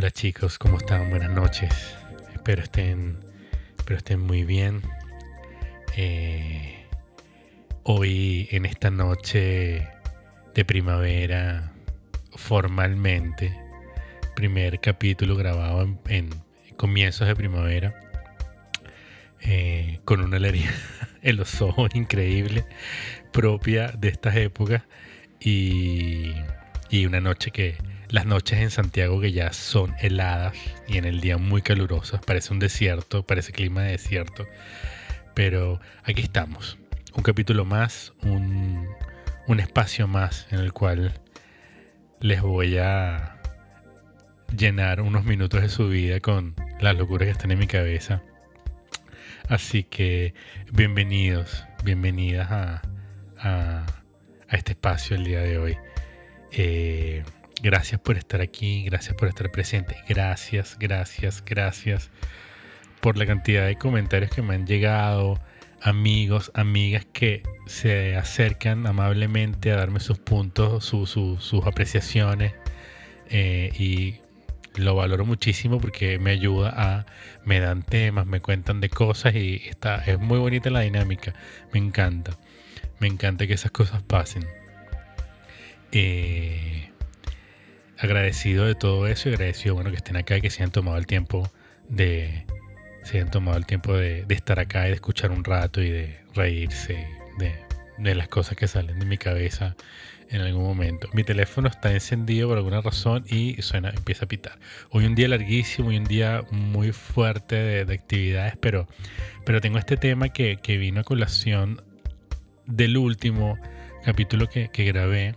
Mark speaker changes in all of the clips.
Speaker 1: Hola chicos, ¿cómo están? Buenas noches. Espero estén, espero estén muy bien. Eh, hoy en esta noche de primavera, formalmente, primer capítulo grabado en, comienzos de primavera, eh, con una alegría en los ojos increíble, propia de estas épocas y, y una noche que las noches en Santiago que ya son heladas y en el día muy calurosas, parece un desierto, parece clima de desierto, pero aquí estamos, un capítulo más, un, un espacio más en el cual les voy a llenar unos minutos de su vida con las locuras que están en mi cabeza. Así que bienvenidos, bienvenidas a, a, a este espacio el día de hoy. Eh, Gracias por estar aquí, gracias por estar presente, gracias, gracias, gracias por la cantidad de comentarios que me han llegado, amigos, amigas que se acercan amablemente a darme sus puntos, sus apreciaciones eh, y lo valoro muchísimo porque me ayuda a, me dan temas, me cuentan de cosas y está, es muy bonita la dinámica, me encanta, me encanta que esas cosas pasen. Eh, agradecido de todo eso y agradecido bueno que estén acá y que se hayan tomado el tiempo de se hayan tomado el tiempo de, estar acá y de escuchar un rato y de reírse de, de, las cosas que salen de mi cabeza en algún momento. Mi teléfono está encendido por alguna razón y suena, empieza a pitar. Hoy un día larguísimo, hoy un día muy fuerte de, actividades, pero, pero tengo este tema que, que, vino a colación del último capítulo que, que grabé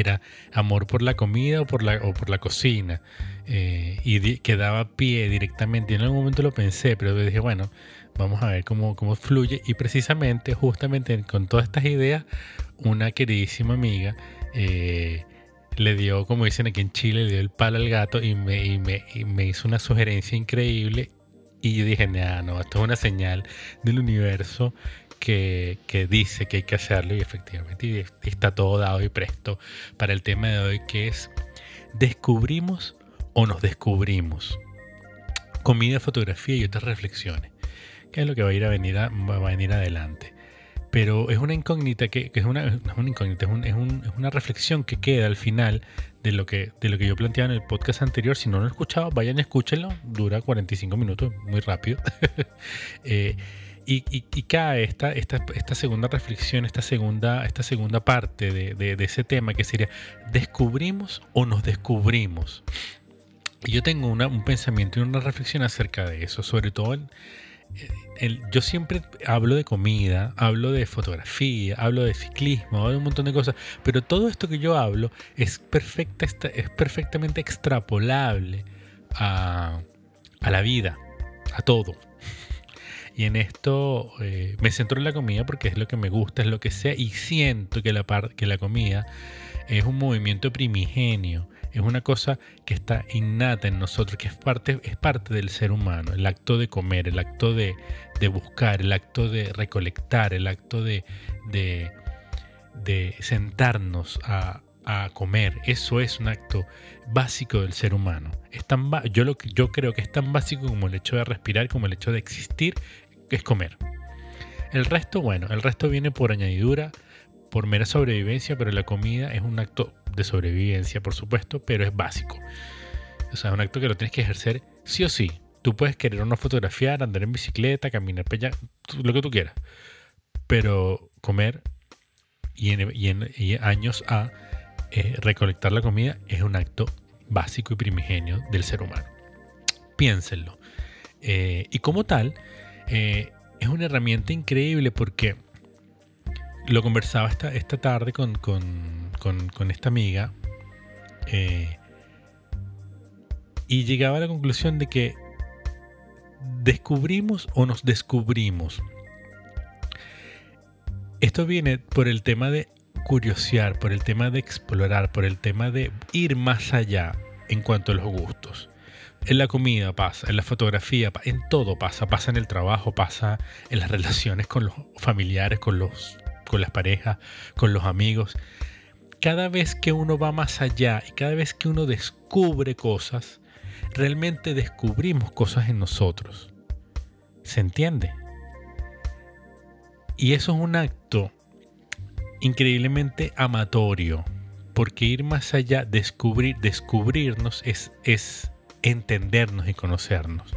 Speaker 1: era amor por la comida o por la, o por la cocina. Eh, y que daba pie directamente. En algún momento lo pensé, pero dije, bueno, vamos a ver cómo, cómo fluye. Y precisamente, justamente con todas estas ideas, una queridísima amiga eh, le dio, como dicen aquí en Chile, le dio el palo al gato y me, y me, y me hizo una sugerencia increíble. Y yo dije, no, esto es una señal del universo que, dice que hay que hacerlo y efectivamente está todo dado y presto para el tema de hoy que es descubrimos o nos descubrimos. Comida, fotografía y otras reflexiones. Que es lo que va a ir a venir, a, va a venir adelante. Pero es una incógnita que, es una, una incógnita, es, una reflexión que queda al final de lo que, de lo que yo planteaba en el podcast anterior. Si no lo han escuchado, vayan y escúchenlo. Dura 45 minutos, muy rápido. eh, y, cae esta, esta, esta, segunda reflexión, esta segunda, esta segunda parte de, ese tema que sería, ¿descubrimos o nos descubrimos? Y yo tengo una, un pensamiento y una reflexión acerca de eso, sobre todo yo siempre hablo de comida, hablo de fotografía, hablo de ciclismo, hablo de un montón de cosas, pero todo esto que yo hablo es, perfecta, es perfectamente extrapolable a la vida, a todo. Y en esto eh, me centro en la comida porque es lo que me gusta, es lo que sea. Y siento que la, que la comida es un movimiento primigenio. Es una cosa que está innata en nosotros, que es parte, es parte del ser humano. El acto de comer, el acto de, buscar, el acto de recolectar, el acto de, de, sentarnos a, comer. Eso es un acto básico del ser humano. Es tan yo, lo, yo creo que es tan básico como el hecho de respirar, como el hecho de existir es comer. El resto, bueno, el resto viene por añadidura, por mera sobrevivencia, pero la comida es un acto de sobrevivencia, por supuesto, pero es básico. O sea, es un acto que lo tienes que ejercer sí o sí. Tú puedes querer una fotografiar, andar en bicicleta, caminar allá, lo que tú quieras. Pero comer y en, años a eh, recolectar la comida es un acto básico y primigenio del ser humano. Piénsenlo. Eh, y como tal, eh, es una herramienta increíble porque lo conversaba esta, esta tarde con, esta amiga eh, y llegaba a la conclusión de que descubrimos o nos descubrimos. Esto viene por el tema de curiosear, por el tema de explorar, por el tema de ir más allá en cuanto a los gustos. En la comida pasa, en la fotografía, en todo pasa, pasa en el trabajo, pasa en las relaciones con los familiares, con, los, con las parejas, con los amigos. Cada vez que uno va más allá y cada vez que uno descubre cosas, realmente descubrimos cosas en nosotros. ¿Se entiende? Y eso es un acto increíblemente amatorio, porque ir más allá, descubrir, descubrirnos es, es entendernos y conocernos.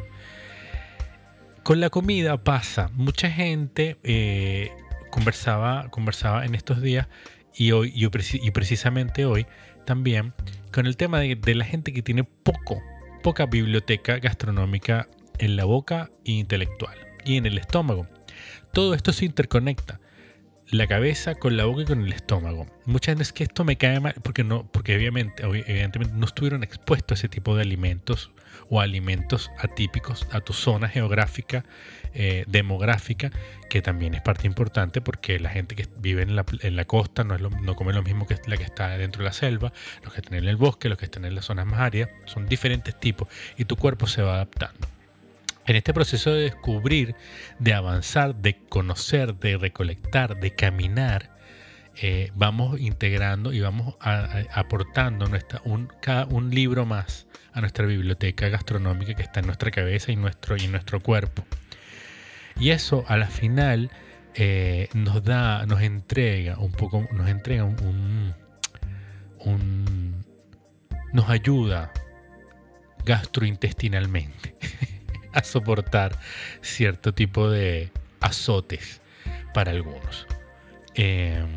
Speaker 1: Con la comida pasa, mucha gente eh, conversaba, conversaba en estos días y hoy y precisamente hoy también con el tema de, la gente que tiene poco, poca biblioteca gastronómica en la boca e intelectual y en el estómago. Todo esto se interconecta la cabeza con la boca y con el estómago. Muchas veces que esto me cae mal porque no, porque obviamente, evidentemente no estuvieron expuestos a ese tipo de alimentos o alimentos atípicos a tu zona geográfica, eh, demográfica, que también es parte importante porque la gente que vive en la, costa no, es no come lo mismo que la que está dentro de la selva, los que están en el bosque, los que están en las zonas más áridas, son diferentes tipos y tu cuerpo se va adaptando. En este proceso de descubrir, de avanzar, de conocer, de recolectar, de caminar, eh, vamos integrando y vamos aportando un libro más a nuestra biblioteca gastronómica que está en nuestra cabeza y nuestro, y nuestro cuerpo. Y eso a la final eh, nos da, nos entrega un poco, nos entrega un, un nos ayuda gastrointestinalmente. a soportar cierto tipo de azotes para algunos. Em,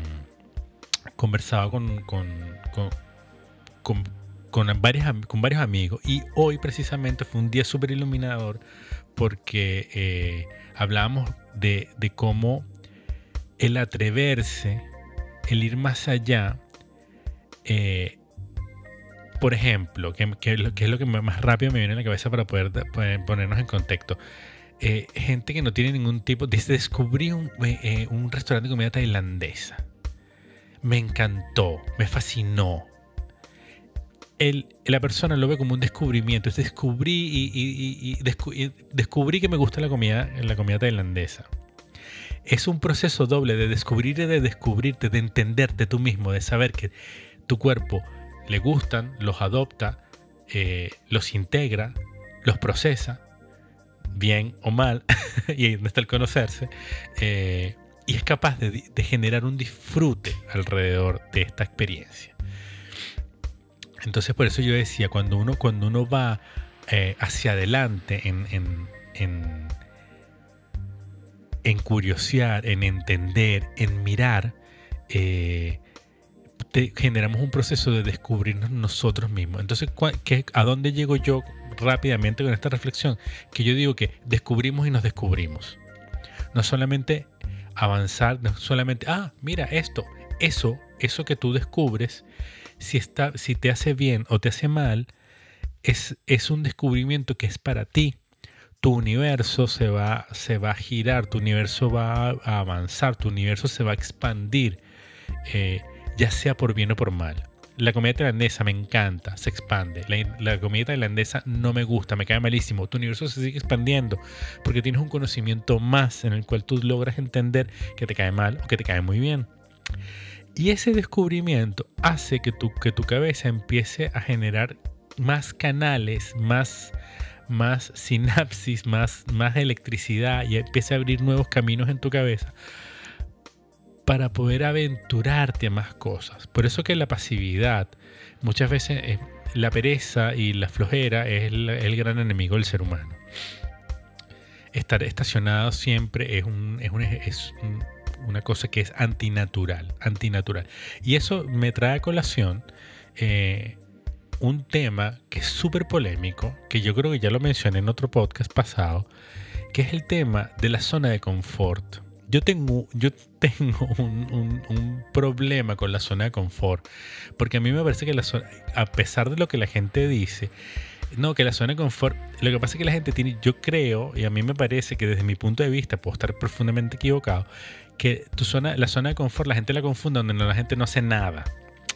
Speaker 1: conversaba con, con, con, con, varios amigos y hoy precisamente fue un día súper iluminador porque eh, hablábamos de, de cómo el atreverse, el ir más allá, eh, por ejemplo, que, es lo que más rápido me viene a la cabeza para poder, ponernos en contexto. Eh, gente que no tiene ningún tipo. Descubrí un, eh, eh, un restaurante de comida tailandesa. Me encantó, me fascinó. El, la persona lo ve como un descubrimiento. descubrí y, descubrí que me gusta la comida, la comida tailandesa. Es un proceso doble de descubrir y de descubrirte, de entenderte tú mismo, de saber que tu cuerpo le gustan, los adopta, eh, los integra, los procesa, bien o mal, y ahí está el conocerse, eh, y es capaz de, generar un disfrute alrededor de esta experiencia. Entonces por eso yo decía, cuando uno, cuando uno va eh, hacia adelante en, en, en, en, curiosear, en entender, en mirar, generamos un proceso de descubrirnos nosotros mismos. Entonces, ¿a dónde llego yo rápidamente con esta reflexión? Que yo digo que descubrimos y nos descubrimos. No solamente avanzar, no solamente, ah, mira esto, eso, eso que tú descubres, si, está, si te hace bien o te hace mal, es, es un descubrimiento que es para ti. Tu universo se va, se va a girar, tu universo va a avanzar, tu universo se va a expandir. Eh, ya sea por bien o por mal. La comida tailandesa me encanta, se expande. La, comida tailandesa no me gusta, me cae malísimo. Tu universo se sigue expandiendo porque tienes un conocimiento más en el cual tú logras entender que te cae mal o que te cae muy bien. Y ese descubrimiento hace que tu, que tu cabeza empiece a generar más canales, más, más sinapsis, más, más electricidad y empiece a abrir nuevos caminos en tu cabeza para poder aventurarte a más cosas. Por eso que la pasividad, muchas veces eh, la pereza y la flojera es el, gran enemigo del ser humano. Estar estacionado siempre es, una cosa que es antinatural, antinatural. Y eso me trae a colación eh, un tema que es súper polémico, que yo creo que ya lo mencioné en otro podcast pasado, que es el tema de la zona de confort yo tengo, yo tengo un, problema con la zona de confort, porque a mí me parece que la zona, a pesar de lo que la gente dice, no, que la zona de confort, lo que pasa es que la gente tiene, yo creo, y a mí me parece que desde mi punto de vista, puedo estar profundamente equivocado, que tu zona, la zona de confort la gente la confunde donde la gente no hace nada.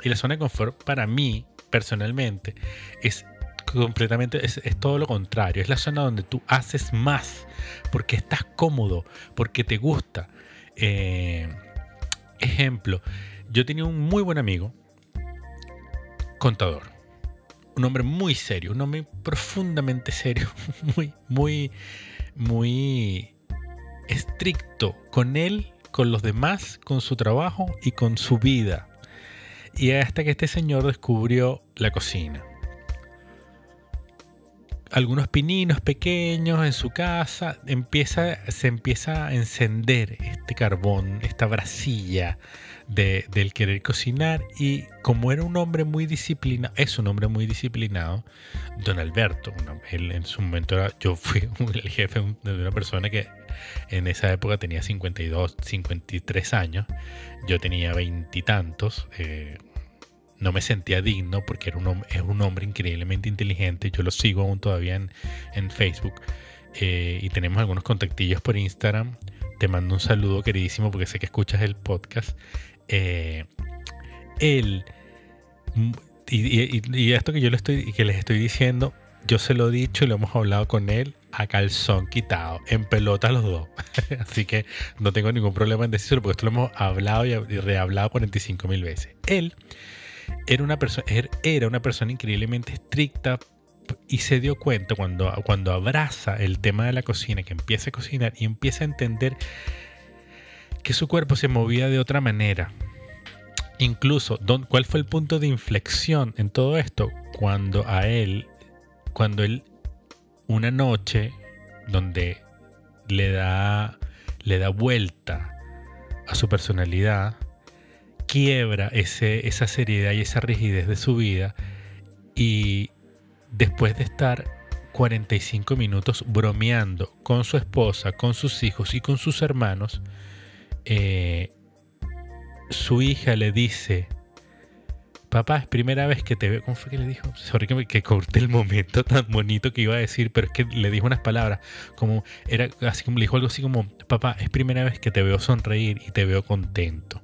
Speaker 1: Y la zona de confort para mí, personalmente, es completamente, es, todo lo contrario. Es la zona donde tú haces más porque estás cómodo, porque te gusta. Eh, ejemplo, yo tenía un muy buen amigo, contador. un hombre muy serio, un hombre profundamente serio, muy, muy, muy estricto con él, con los demás, con su trabajo y con su vida. Y hasta que este señor descubrió la cocina algunos pininos pequeños en su casa, empieza, se empieza a encender este carbón, esta brasilla del querer cocinar. Y como era un hombre muy disciplinado, es un hombre muy disciplinado, don Alberto, él en su momento yo fui el jefe de una persona que en esa época tenía 52, 53 años, yo tenía veintitantos, eh, no me sentía digno porque era un, es un hombre increíblemente inteligente. Yo lo sigo aún todavía en, Facebook. Eh, y tenemos algunos contactillos por Instagram. Te mando un saludo queridísimo porque sé que escuchas el podcast. Eh, él, mm, y, esto que yo le estoy, que les estoy diciendo, yo se lo he dicho y lo hemos hablado con él a calzón quitado, en pelota los dos. Así que no tengo ningún problema en decirlo porque esto lo hemos hablado y rehablado 45 mil veces. Él era una, persona, er, era una persona increíblemente estricta y se dio cuenta cuando, cuando abraza el tema de la cocina, que empieza a cocinar y empieza a entender que su cuerpo se movía de otra manera. Incluso, ¿cuál fue el punto de inflexión en todo esto? Cuando a él, cuando él, una noche, donde le da, le da vuelta a su personalidad, quiebra esa seriedad y esa rigidez de su vida y después de estar 45 minutos bromeando con su esposa, con sus hijos y con sus hermanos, eh, su hija le dice, papá, es primera vez que te veo. ¿Cómo fue que le dijo? Sorry que, que corté el momento tan bonito que iba a decir, pero es que le dijo unas palabras, como era así como le dijo algo así como, papá, es primera vez que te veo sonreír y te veo contento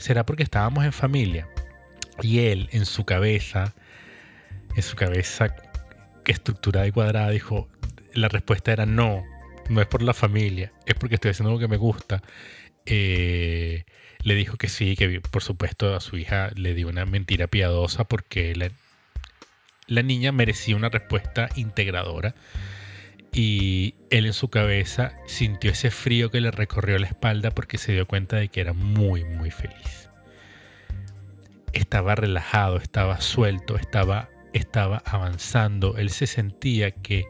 Speaker 1: será porque estábamos en familia. Y él, en su cabeza, en su cabeza estructurada y cuadrada, dijo, la respuesta era no, no es por la familia, es porque estoy haciendo algo que me gusta. Eh, le dijo que sí, que por supuesto a su hija le dio una mentira piadosa porque la, la niña merecía una respuesta integradora. Y él en su cabeza sintió ese frío que le recorrió la espalda porque se dio cuenta de que era muy, muy feliz. Estaba relajado, estaba suelto, estaba, estaba avanzando. Él se sentía que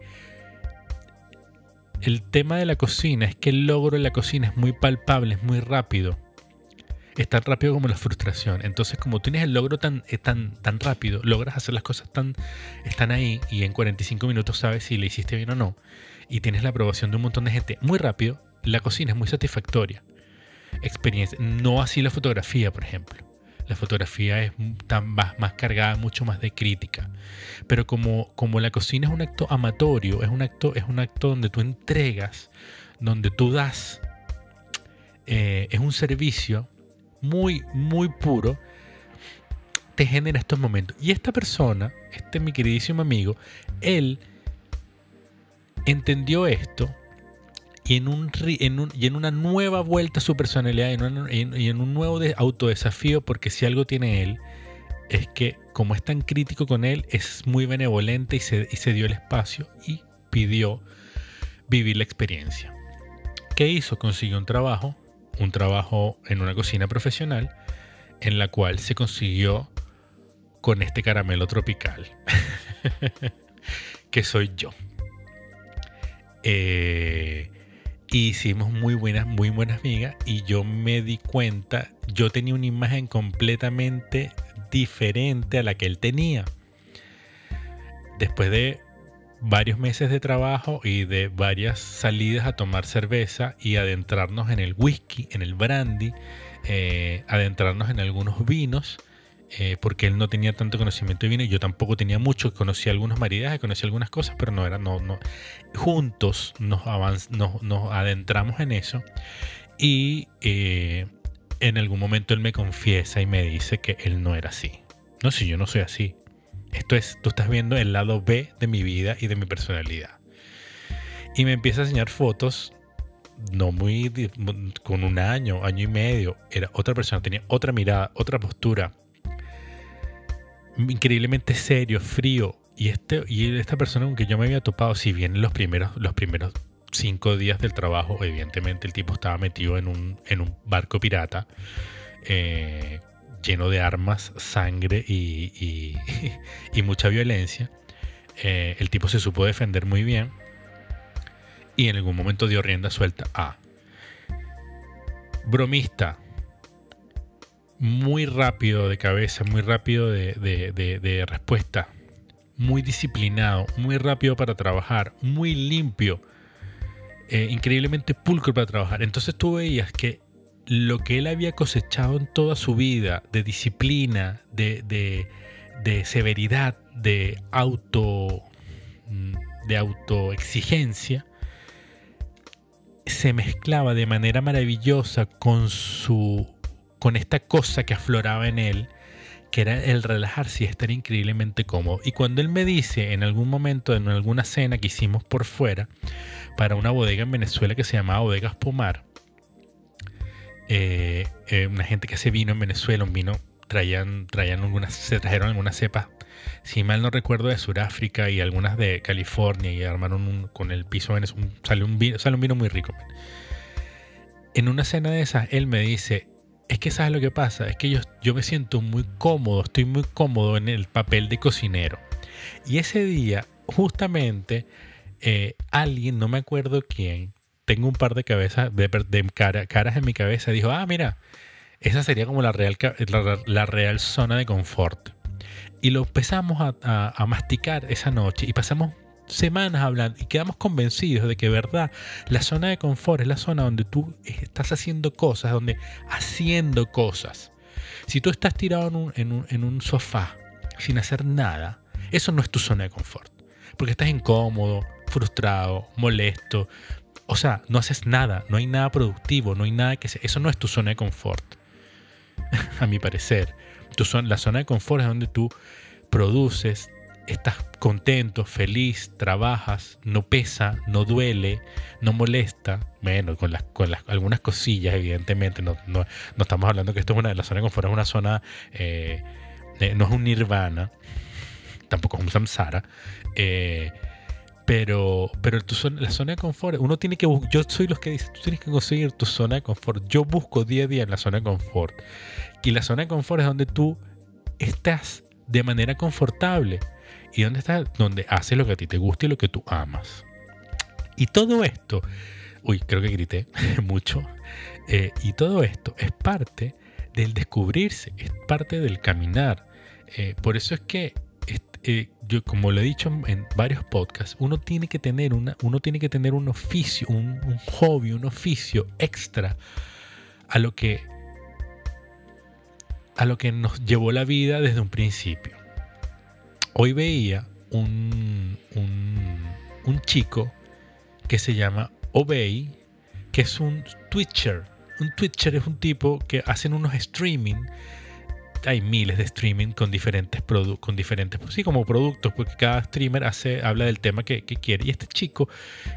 Speaker 1: el tema de la cocina es que el logro de la cocina es muy palpable, es muy rápido es tan rápido como la frustración. Entonces, como tienes el logro tan, eh, tan, tan rápido, logras hacer las cosas tan, están ahí y en 45 minutos sabes si le hiciste bien o no, y tienes la aprobación de un montón de gente muy rápido, la cocina es muy satisfactoria. Experiencia. No así la fotografía, por ejemplo. La fotografía es tan más, más cargada, mucho más de crítica. Pero como, como la cocina es un acto amatorio, es un acto, es un acto donde tú entregas, donde tú das, eh, es un servicio, muy, muy puro, te genera estos momentos. Y esta persona, este mi queridísimo amigo, él entendió esto y en, un, y en una nueva vuelta a su personalidad y en, un nuevo autodesafío, porque si algo tiene él, es que como es tan crítico con él, es muy benevolente y se, y se dio el espacio y pidió vivir la experiencia. ¿Qué hizo? Consiguió un trabajo un trabajo en una cocina profesional en la cual se consiguió con este caramelo tropical, que soy yo. Eh, hicimos muy buenas, muy buenas amigas y yo me di cuenta, yo tenía una imagen completamente diferente a la que él tenía. Después de varios meses de trabajo y de varias salidas a tomar cerveza y adentrarnos en el whisky, en el brandy, eh, adentrarnos en algunos vinos, eh, porque él no tenía tanto conocimiento de vino y yo tampoco tenía mucho, conocía algunos maridajes, conocía algunas cosas, pero no era, no, no. Juntos nos, nos, adentramos en eso y eh, en algún momento él me confiesa y me dice que él no era así. No, si yo no soy así. Esto es, tú estás viendo el lado B de mi vida y de mi personalidad. Y me empieza a enseñar fotos, no muy, con un año, año y medio. Era otra persona, tenía otra mirada, otra postura. increíblemente serio, frío. Y, este, y esta persona con que yo me había topado, si bien los primeros, los primeros cinco días del trabajo, evidentemente el tipo estaba metido en un, en un barco pirata, eh, lleno de armas, sangre y, mucha violencia. Eh, el tipo se supo defender muy bien y en algún momento dio rienda suelta a bromista, muy rápido de cabeza, muy rápido de, respuesta, muy disciplinado, muy rápido para trabajar, muy limpio, eh, increíblemente pulcro para trabajar. Entonces tú veías que lo que él había cosechado en toda su vida de disciplina, de, de severidad, de auto mm, de autoexigencia, se mezclaba de manera maravillosa con su con esta cosa que afloraba en él, que era el relajarse y estar increíblemente cómodo. Y cuando él me dice en algún momento, en alguna cena que hicimos por fuera, para una bodega en Venezuela que se llamaba Bodegas Pomar, eh, eh, una gente que hace vino en Venezuela, un vino, traían, traían algunas, se trajeron algunas cepas, si mal no recuerdo, de Sudáfrica y algunas de California y armaron con el piso, un, sale, un vino, sale un vino muy rico. En una cena de esas, él me dice, es que sabes lo que pasa, es que yo, yo me siento muy cómodo, estoy muy cómodo en el papel de cocinero. Y ese día, justamente, eh, alguien, no me acuerdo quién, tengo un par de cabezas, de, caras en mi cabeza, dijo, ah, mira, esa sería como la real, la, real zona de confort. Y lo empezamos a, masticar esa noche y pasamos semanas hablando y quedamos convencidos de que verdad la zona de confort es la zona donde tú estás haciendo cosas, donde haciendo cosas. Si tú estás tirado en un, en un, sofá sin hacer nada, eso no es tu zona de confort. Porque estás incómodo, frustrado, molesto. O sea, no haces nada, no hay nada productivo, no hay nada que... Eso no es tu zona de confort. A mi parecer. Tu zona, la zona de confort es donde tú produces, estás contento, feliz, trabajas, no pesa, no duele, no molesta. Bueno, con, las, con las, algunas cosillas, evidentemente. No, no, estamos hablando que esto es una, la zona de confort es una zona, eh, no es un nirvana, tampoco es un samsara. Eh, pero, pero la zona de confort, uno tiene que yo soy los que dicen, tú tienes que conseguir tu zona de confort. Yo busco día a día la zona de confort. Y la zona de confort es donde tú estás de manera confortable ¿Y dónde está? Donde haces lo que a ti te gusta y lo que tú amas. Y todo esto, uy, creo que grité mucho. Eh, y todo esto es parte del descubrirse, es parte del caminar. Eh, por eso es que eh, como lo he dicho en varios podcasts, uno tiene que tener una, uno tiene que tener un oficio, un, un hobby, un oficio extra a lo que a lo que nos llevó la vida desde un principio. Hoy veía un, un, chico que se llama Obey, que es un Twitcher. Un Twitcher es un tipo que hacen unos streaming. Hay miles de streaming con diferentes productos, con diferentes, sí, como productos, porque cada streamer hace, habla del tema que, quiere. Y este chico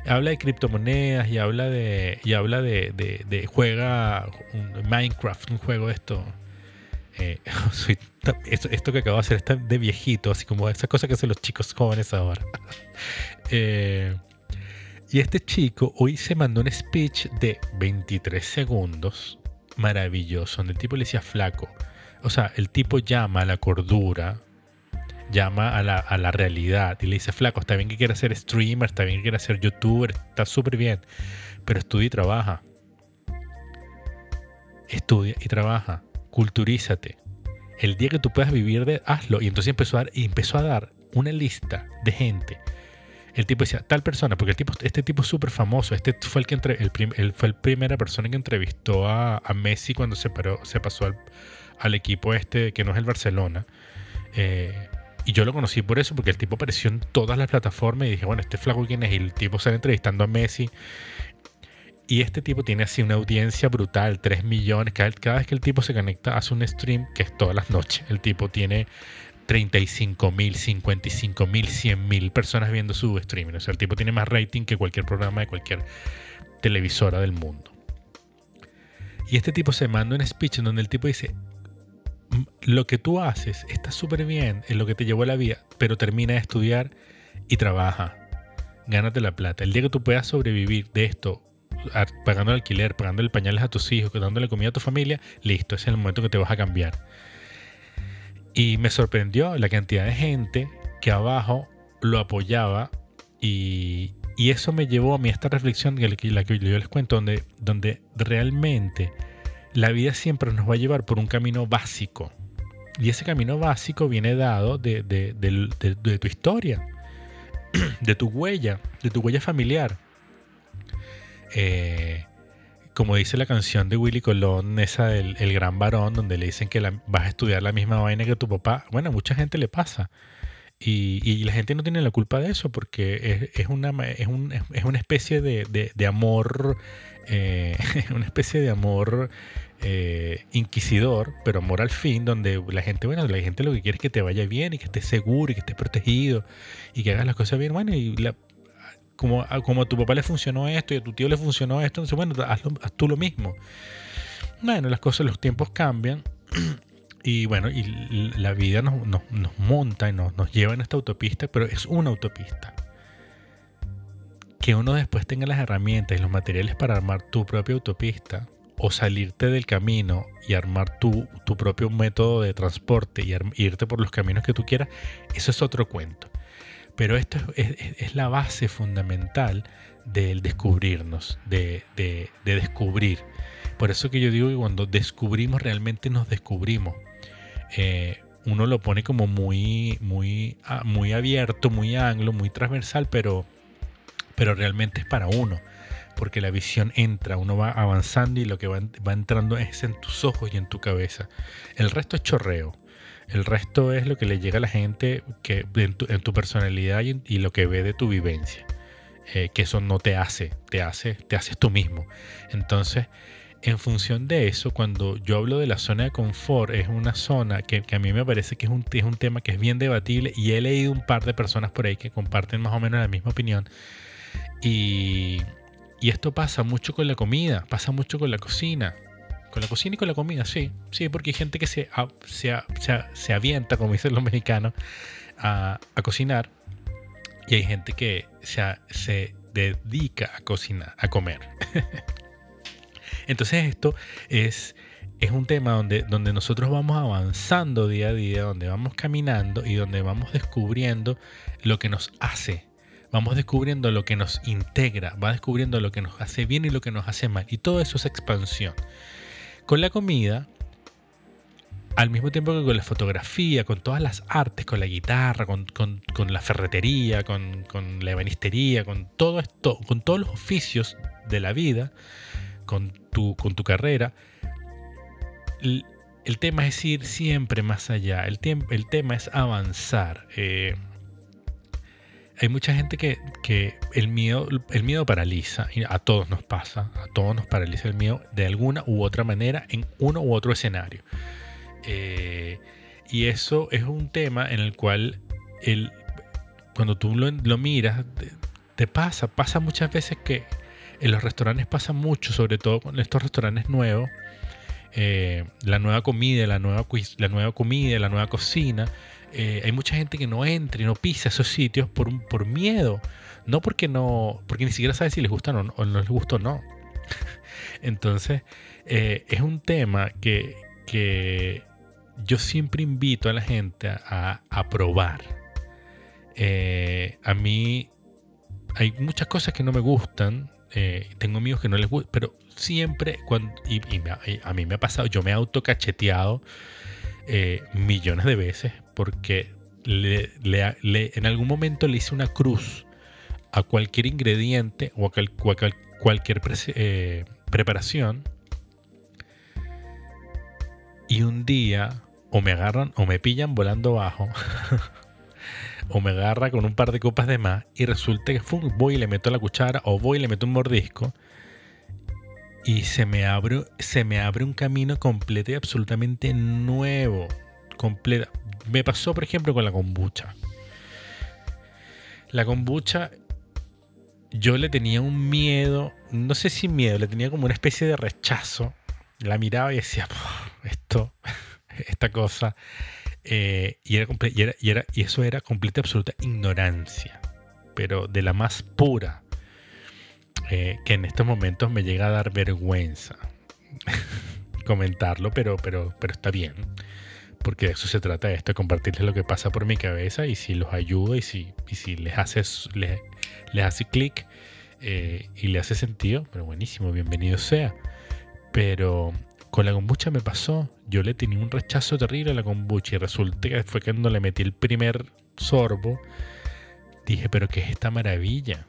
Speaker 1: habla de criptomonedas y habla de, y habla de, juega un Minecraft, un juego de esto eh, esto, que acabo de hacer está de viejito, así como esa cosa que hacen los chicos jóvenes ahora. Eh, y este chico hoy se mandó un speech de 23 segundos, maravilloso, donde el tipo le decía flaco. O sea, el tipo llama a la cordura, llama a la, a la realidad y le dice, flaco, está bien que quiera ser streamer, está bien que quiera ser youtuber, está súper bien, pero estudia y trabaja. Estudia y trabaja culturízate. El día que tú puedas vivir de, hazlo. Y entonces empezó a empezó a dar una lista de gente. El tipo decía, tal persona, porque el tipo, este tipo es súper famoso. Este fue el que entre, el, fue primera persona que entrevistó a, Messi cuando se, paró, se pasó al, equipo este, que no es el Barcelona. Eh, y yo lo conocí por eso, porque el tipo apareció en todas las plataformas y dije, bueno, este flaco quién es. Y el tipo sale entrevistando a Messi. Y este tipo tiene así una audiencia brutal, 3 millones. Cada, vez que el tipo se conecta, hace un stream que es todas las noches. El tipo tiene 35 mil, 55 mil, 100 mil personas viendo su streaming. O sea, el tipo tiene más rating que cualquier programa de cualquier televisora del mundo. Y este tipo se manda un speech en donde el tipo dice, lo que tú haces está súper bien en lo que te llevó a la vida, pero termina de estudiar y trabaja. Gánate la plata. El día que tú puedas sobrevivir de esto, pagando el alquiler, pagando el pañales a tus hijos, dándole comida a tu familia, listo, ese es el momento que te vas a cambiar. Y me sorprendió la cantidad de gente que abajo lo apoyaba y, eso me llevó a mí a esta reflexión, la que yo les cuento, donde, donde realmente la vida siempre nos va a llevar por un camino básico. Y ese camino básico viene dado de, tu historia, de tu huella, de tu huella familiar. Eh, como dice la canción de Willy Colón, esa del el gran varón, donde le dicen que vas a estudiar la misma vaina que tu papá. Bueno, a mucha gente le pasa. Y, la gente no tiene la culpa de eso porque es, una, es, una especie de, amor, eh, una especie de amor eh, inquisidor, pero amor al fin, donde la gente, bueno, la gente lo que quiere es que te vaya bien y que estés seguro y que estés protegido y que hagas las cosas bien. Bueno, y como, como a tu papá le funcionó esto y a tu tío le funcionó esto, entonces, bueno, haz, haz tú lo mismo. Bueno, las cosas, los tiempos cambian. Y bueno, y la vida nos, monta y nos, nos, lleva en esta autopista, pero es una autopista. Que uno después tenga las herramientas y los materiales para armar tu propia autopista o salirte del camino y armar tu, tu propio método de transporte y irte por los caminos que tú quieras, eso es otro cuento. Pero esto es, la base fundamental del descubrirnos, de, de, de descubrir. Por eso que yo digo que cuando descubrimos realmente nos descubrimos eh, uno lo pone como muy, muy, ah, muy abierto, muy anglo, muy transversal, pero, pero realmente es para uno. Porque la visión entra, uno va avanzando y lo que va, entrando es en tus ojos y en tu cabeza. El resto es chorreo. El resto es lo que le llega a la gente que, en, tu, personalidad y, lo que ve de tu vivencia. Eh, que eso no te hace, te hace, te haces tú mismo. Entonces, en función de eso, cuando yo hablo de la zona de confort, es una zona que, a mí me parece que es un, tema que es bien debatible y he leído un par de personas por ahí que comparten más o menos la misma opinión. Y, esto pasa mucho con la comida, pasa mucho con la cocina. Con la cocina y con la comida, sí. Sí, porque hay gente que se, se, se, avienta, como dicen los mexicanos, a, a cocinar. Y hay gente que se, se dedica a cocinar, a comer. Entonces esto es, es un tema donde, donde nosotros vamos avanzando día a día, donde vamos caminando y donde vamos descubriendo lo que nos hace. Vamos descubriendo lo que nos integra, va descubriendo lo que nos hace bien y lo que nos hace mal. Y todo eso es expansión. Con la comida, al mismo tiempo que con la fotografía, con todas las artes, con la guitarra, con, la ferretería, con, la ebanistería, con todo esto, con todos los oficios de la vida, con tu, carrera. El, tema es ir siempre más allá, el, el tema es avanzar. Eh, hay mucha gente que, que, el, miedo, el miedo paraliza, y a todos nos pasa, a todos nos paraliza el miedo de alguna u otra manera en uno u otro escenario. Eh, y eso es un tema en el cual el, cuando tú lo, lo miras, te, pasa, pasa muchas veces que en los restaurantes pasa mucho, sobre todo con estos restaurantes nuevos. Eh, la nueva comida, la nueva, la nueva comida, la nueva cocina. Eh, hay mucha gente que no entra y no pisa esos sitios por, por miedo. No porque no, porque ni siquiera sabe si les gusta o no, o no les gusta o no. Entonces, eh, es un tema que, que, yo siempre invito a la gente a, a probar. a mí hay muchas cosas que no me gustan eh, tengo amigos que no les gusta, pero siempre, cuando, y, a mí me ha pasado, yo me he autocacheteado eh, millones de veces porque le, en algún momento le hice una cruz a cualquier ingrediente o a, cualquier eh, preparación y un día o me agarran o me pillan volando bajo o me agarra con un par de copas de más y resulta que voy y le meto la cuchara o voy y le meto un mordisco y se me abre, se me abre un camino completo y absolutamente nuevo. Completa. Me pasó, por ejemplo, con la kombucha. La kombucha, yo le tenía un miedo, no sé si miedo, le tenía como una especie de rechazo. La miraba y decía, esto, esta cosa. Eh, y, era, y, era, y, eso era completa absoluta ignorancia, pero de la más pura, eh, que en estos momentos me llega a dar vergüenza comentarlo, pero, pero, pero está bien porque de eso se trata esto, compartirles lo que pasa por mi cabeza y si los ayuda y si, y si les hace, les, les hace clic eh, y le hace sentido, pero buenísimo, bienvenido sea. Pero con la kombucha me pasó, yo le tenía un rechazo terrible a la kombucha y resulta que fue cuando le metí el primer sorbo, dije, pero ¿qué es esta maravilla?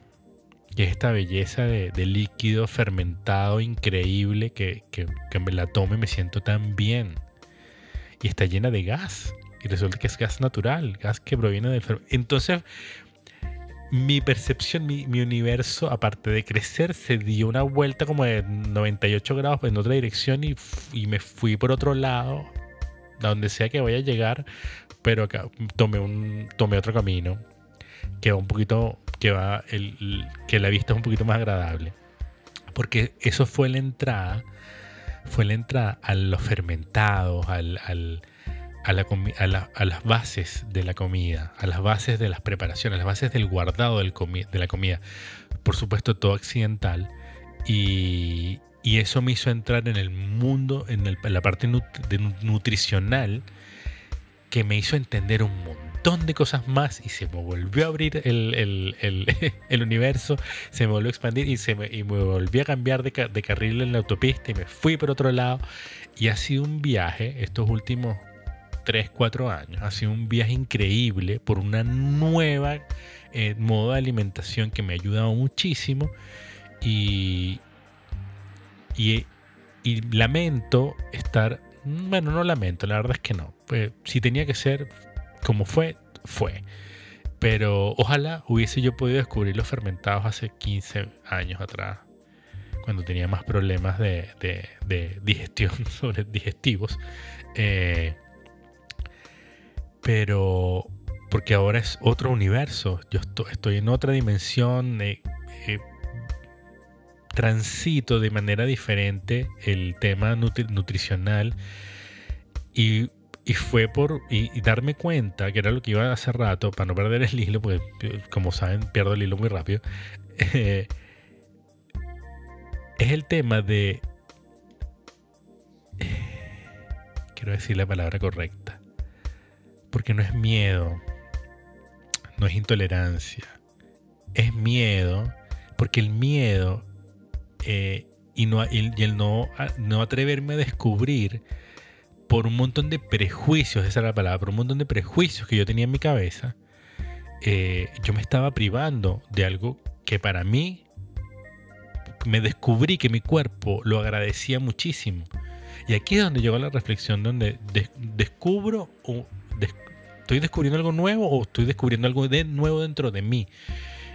Speaker 1: ¿Qué es esta belleza de, líquido fermentado increíble que, que, que me la tome y me siento tan bien? Y está llena de gas. Y resulta que es gas natural, gas que proviene del Entonces, mi percepción, mi, universo, aparte de crecer, se dio una vuelta como de 98 grados en otra dirección y, me fui por otro lado, a donde sea que vaya a llegar, pero acá tomé, un, tomé otro camino que va un poquito, que va, el, que la vista es un poquito más agradable. Porque eso fue la entrada fue la entrada a los fermentados, a, las bases de la comida, a las bases de las preparaciones, a las bases del guardado de la comida. Por supuesto, todo accidental. Y, eso me hizo entrar en el mundo, en, la parte nutricional, que me hizo entender un montón de cosas más y se me volvió a abrir el, universo, se me volvió a expandir y, se me, y me volví a cambiar de, de, carril en la autopista y me fui por otro lado. Y ha sido un viaje estos últimos 3, 4 años, ha sido un viaje increíble por una nueva eh, modo de alimentación que me ha ayudado muchísimo y, y, y lamento estar bueno, no lamento, la verdad es que no. Pues, si tenía que ser como fue, fue. Pero ojalá hubiese yo podido descubrir los fermentados hace 15 años atrás, cuando tenía más problemas de, digestión sobre digestivos. Eh, pero porque ahora es otro universo, yo estoy, en otra dimensión, eh, eh, transito de manera diferente el tema nutricional y, fue por y, darme cuenta, que era lo que iba hace rato, para no perder el hilo, porque como saben pierdo el hilo muy rápido, eh, es el tema de... quiero decir la palabra correcta, porque no es miedo, no es intolerancia, es miedo, porque el miedo eh, y, no, y el no, no atreverme a descubrir por un montón de prejuicios, esa era la palabra, por un montón de prejuicios que yo tenía en mi cabeza, eh, yo me estaba privando de algo que para mí me descubrí que mi cuerpo lo agradecía muchísimo. Y aquí es donde llegó la reflexión, donde descubro o estoy descubriendo algo nuevo o estoy descubriendo algo de nuevo dentro de mí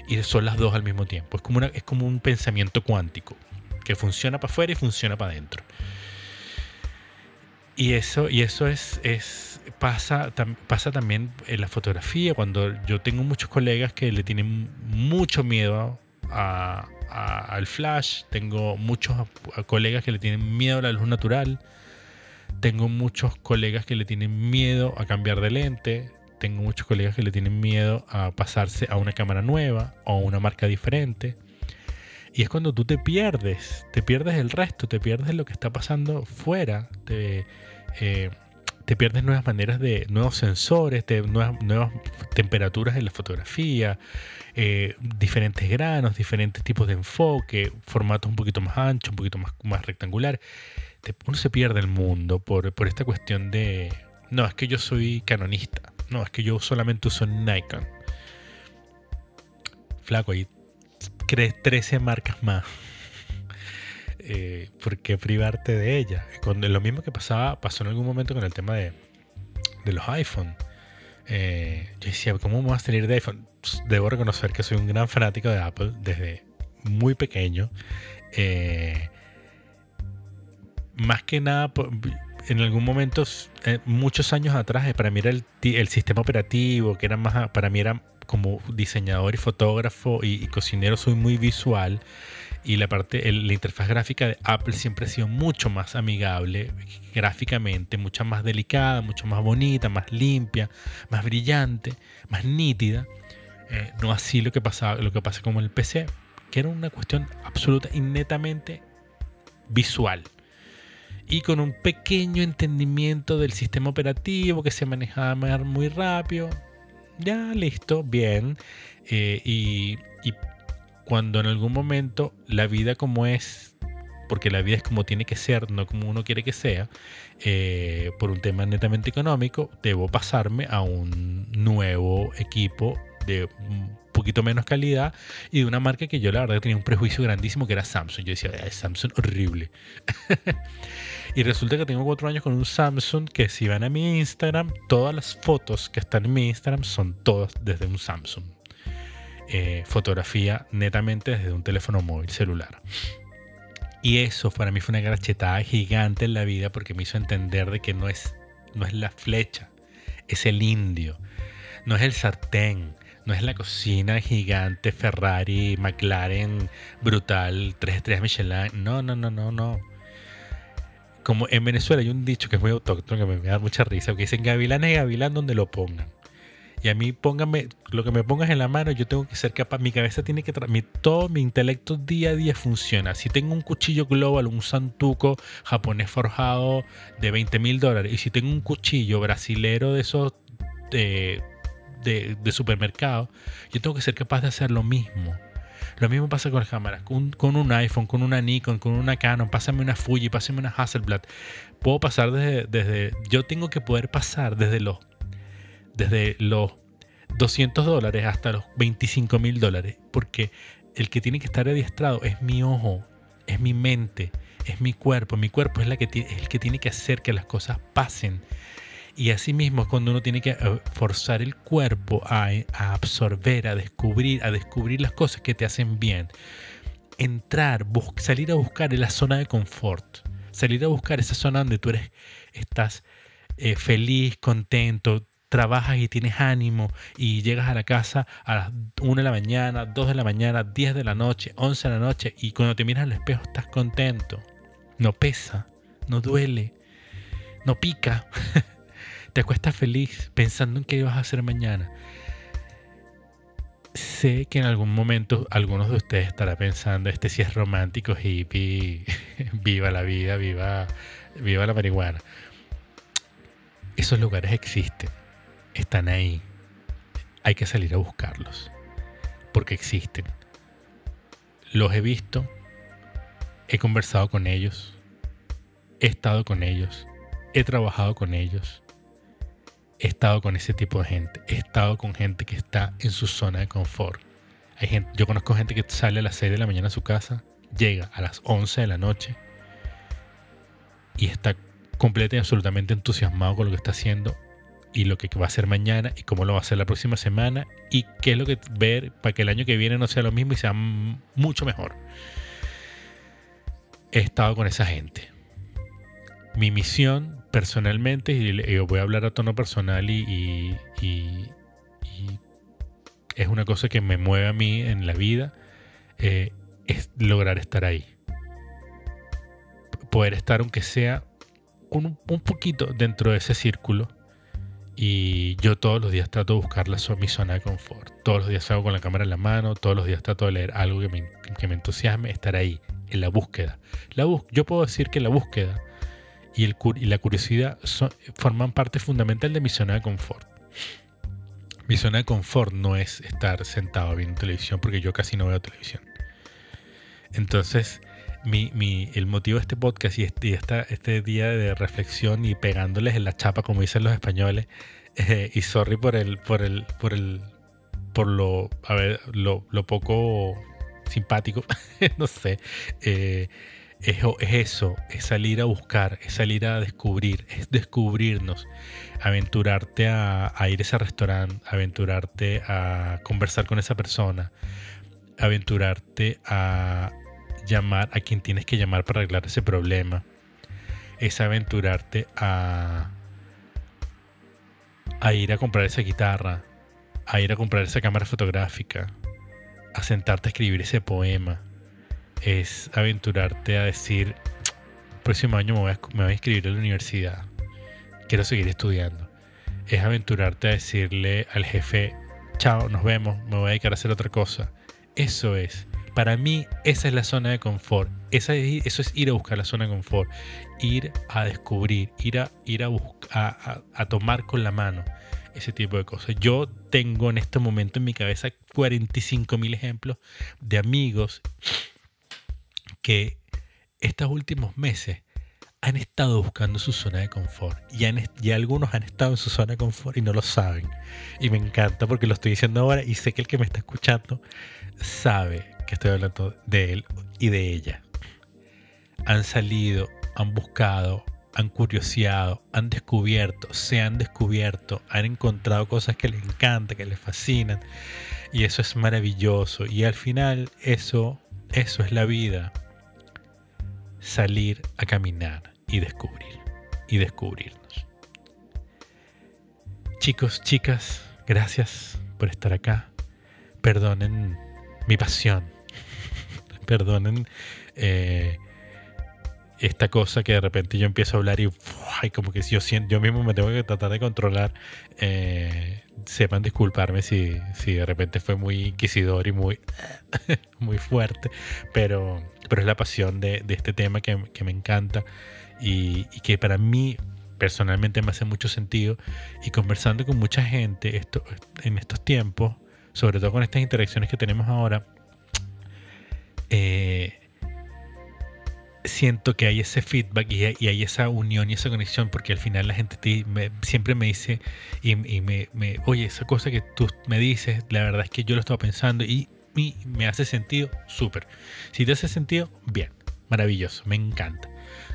Speaker 1: y son las dos al mismo tiempo. Es como, es como un pensamiento cuántico que funciona para afuera y funciona para adentro. Y eso, y eso es, es pasa, pasa también en la fotografía, cuando yo tengo muchos colegas que le tienen mucho miedo al flash, tengo muchos colegas que le tienen miedo a la luz natural, tengo muchos colegas que le tienen miedo a cambiar de lente, tengo muchos colegas que le tienen miedo a pasarse a una cámara nueva o a una marca diferente. Y es cuando tú te pierdes, te pierdes el resto, te pierdes lo que está pasando fuera, te, eh, te pierdes nuevas maneras de, nuevos sensores, de nuevas, nuevas temperaturas en la fotografía, eh, diferentes granos, diferentes tipos de enfoque, formatos un poquito más anchos, un poquito más, más rectangular. uno se pierde el mundo por, por esta cuestión de, no, es que yo soy canonista. No, es que yo solamente uso Nikon. Flaco, hay 13 marcas más. eh, ¿Por qué privarte de ellas? Lo mismo que pasaba, pasó en algún momento con el tema de, de los iPhone. Eh, yo decía, ¿cómo vamos a salir de iPhone? Debo reconocer que soy un gran fanático de Apple desde muy pequeño. Eh, más que nada, en algún momento, eh, muchos años atrás, para mí era el, el, sistema operativo, que era más, para mí era como diseñador y fotógrafo y, cocinero, soy muy visual. y la parte, la interfaz gráfica de Apple siempre ha sido mucho más amigable gráficamente, mucho más delicada, mucho más bonita, más limpia, más brillante, más nítida. Eh, no así lo que pasaba, lo que pasa con el PC, que era una cuestión absoluta y netamente visual. Y con un pequeño entendimiento del sistema operativo que se manejaba muy rápido. Ya, listo, bien. Eh, y, cuando en algún momento la vida como es, porque la vida es como tiene que ser, no como uno quiere que sea, eh, por un tema netamente económico, debo pasarme a un nuevo equipo de poquito menos calidad y de una marca que yo la verdad tenía un prejuicio grandísimo que era Samsung. Yo decía, es Samsung horrible. y resulta que tengo cuatro años con un Samsung que si van a mi Instagram, todas las fotos que están en mi Instagram son todas desde un Samsung. Eh, fotografía netamente desde un teléfono móvil celular. Y eso para mí fue una grachetada gigante en la vida porque me hizo entender de que no es, no es la flecha, es el indio, no es el sartén, no es la cocina gigante Ferrari, McLaren, brutal, 3 estrellas Michelin. No, no, no, no, no. Como en Venezuela hay un dicho que es muy autóctono que me, da mucha risa, que dicen gavilán es gavilán donde lo pongan. Y a mí póngame, lo que me pongas en la mano, yo tengo que ser capaz, mi cabeza tiene que, mi, todo mi intelecto día a día funciona. Si tengo un cuchillo global, un santuco japonés forjado de 20 mil dólares, y si tengo un cuchillo brasilero de esos de, supermercado, yo tengo que ser capaz de hacer lo mismo. Lo mismo pasa con las cámaras, con, un iPhone, con una Nikon, con una Canon, pásame una Fuji, pásame una Hasselblad. Puedo pasar desde, desde, yo tengo que poder pasar desde los desde los 200 dólares hasta los 25 mil dólares, porque el que tiene que estar adiestrado es mi ojo, es mi mente, es mi cuerpo. Mi cuerpo es, la que el que tiene que hacer que las cosas pasen. Y así mismo es cuando uno tiene que eh, forzar el cuerpo a, absorber, a descubrir, a descubrir las cosas que te hacen bien. Entrar, salir a buscar en la zona de confort. Salir a buscar esa zona donde tú eres, estás eh, feliz, contento, trabajas y tienes ánimo y llegas a la casa a las 1 de la mañana, 2 de la mañana, 10 de la noche, 11 de la noche y cuando te miras al espejo estás contento. No pesa, no duele, no pica. te acuestas feliz pensando en qué ibas a hacer mañana. Sé que en algún momento algunos de ustedes estarán pensando, este sí es romántico, hippie, viva la vida, viva, viva la marihuana. Esos lugares existen están ahí. Hay que salir a buscarlos. Porque existen. Los he visto. He conversado con ellos. He estado con ellos. He trabajado con ellos. He estado con ese tipo de gente. He estado con gente que está en su zona de confort. Hay gente, yo conozco gente que sale a las 6 de la mañana a su casa, llega a las 11 de la noche y está completamente y absolutamente entusiasmado con lo que está haciendo y lo que va a hacer mañana y cómo lo va a hacer la próxima semana y qué es lo que ver para que el año que viene no sea lo mismo y sea mucho mejor. He estado con esa gente. Mi misión personalmente, y voy a hablar a tono personal y, es una cosa que me mueve a mí en la vida, eh, es lograr estar ahí. Poder estar aunque sea un, un poquito dentro de ese círculo y yo todos los días trato de buscar la, mi zona de confort. Todos los días salgo con la cámara en la mano, todos los días trato de leer algo que me, que me entusiasme, estar ahí, en la búsqueda. La yo puedo decir que la búsqueda y, el, y la curiosidad forman parte fundamental de mi zona de confort. Mi zona de confort no es estar sentado viendo televisión, porque yo casi no veo televisión. Entonces, mi, mi, el motivo de este podcast y este, este, día de reflexión y pegándoles en la chapa, como dicen los españoles, eh, y sorry por el, por el, por el, por lo, a ver, lo, lo poco simpático, no sé, eh, es, es, eso, es salir a buscar, es salir a descubrir, es descubrirnos, aventurarte a, a ir a ese restaurante, aventurarte a conversar con esa persona, aventurarte a, llamar a quien tienes que llamar para arreglar ese problema. Es aventurarte a, a ir a comprar esa guitarra, a ir a comprar esa cámara fotográfica, a sentarte a escribir ese poema, es aventurarte a decir, próximo año me voy, a, inscribir a la universidad, quiero seguir estudiando. Es aventurarte a decirle al jefe, chao, nos vemos, me voy a dedicar a hacer otra cosa. Eso es. Para mí, esa es la zona de confort. Esa eso es ir a buscar la zona de confort. Ir a descubrir, ir a, ir a, a tomar con la mano ese tipo de cosas. Yo tengo en este momento en mi cabeza 45 mil ejemplos de amigos que estos últimos meses han estado buscando su zona de confort y, y algunos han estado en su zona de confort y no lo saben. Y me encanta porque lo estoy diciendo ahora y sé que el que me está escuchando sabe que estoy hablando de él y de ella. Han salido, han buscado, han curioseado, han descubierto, se han descubierto, han encontrado cosas que les encantan, que les fascinan. Y eso es maravilloso. Y al final eso, eso es la vida. Salir a caminar y descubrir. Y descubrirnos. Chicos, chicas, gracias por estar acá. Perdonen mi pasión. Perdonen eh, esta cosa que de repente yo empiezo a hablar y, como que yo siento, yo mismo me tengo que tratar de controlar. Eh, sepan disculparme si, si de repente fue muy inquisidor y muy, muy fuerte, pero, pero es la pasión de, de este tema que, que me encanta y, que para mí personalmente me hace mucho sentido. Y conversando con mucha gente esto, en estos tiempos, sobre todo con estas interacciones que tenemos ahora, eh, siento que hay ese feedback y hay, esa unión y esa conexión porque al final la gente siempre me dice y, me, oye, esa cosa que tú me dices, la verdad es que yo lo estaba pensando y, me hace sentido, súper. Si te hace sentido, bien, maravilloso, me encanta.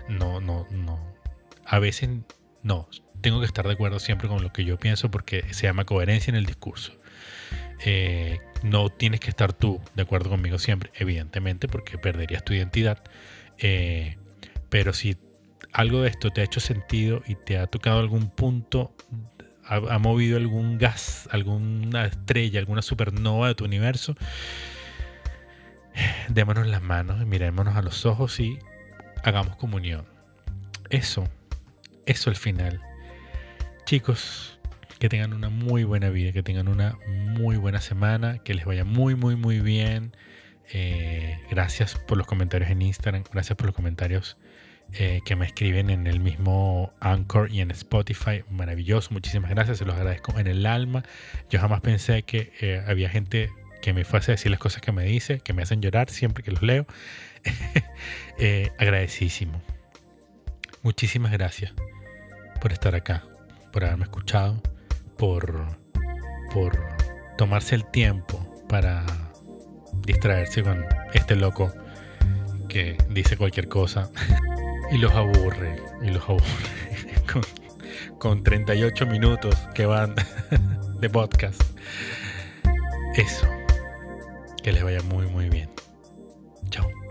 Speaker 1: No, no, no. A veces no, tengo que estar de acuerdo siempre con lo que yo pienso porque se llama coherencia en el discurso. Eh, no tienes que estar tú de acuerdo conmigo siempre, evidentemente, porque perderías tu identidad eh, pero si algo de esto te ha hecho sentido y te ha tocado algún punto, ha, movido algún gas, alguna estrella, alguna supernova de tu universo, démonos las manos, mirémonos a los ojos y hagamos comunión. Eso, eso al final. Chicos, que tengan una muy buena vida, que tengan una muy buena semana, que les vaya muy, muy, muy bien. Eh, gracias por los comentarios en Instagram, gracias por los comentarios eh, que me escriben en el mismo Anchor y en Spotify. Maravilloso, muchísimas gracias, se los agradezco en el alma. Yo jamás pensé que eh, había gente que me fuese a decir las cosas que me dice, que me hacen llorar siempre que los leo. agradecidísimo. Muchísimas gracias por estar acá, por haberme escuchado, por, por tomarse el tiempo para distraerse con este loco que dice cualquier cosa y los aburre, y los aburre con, con 38 minutos que van de podcast. Eso, que les vaya muy muy bien. Chao.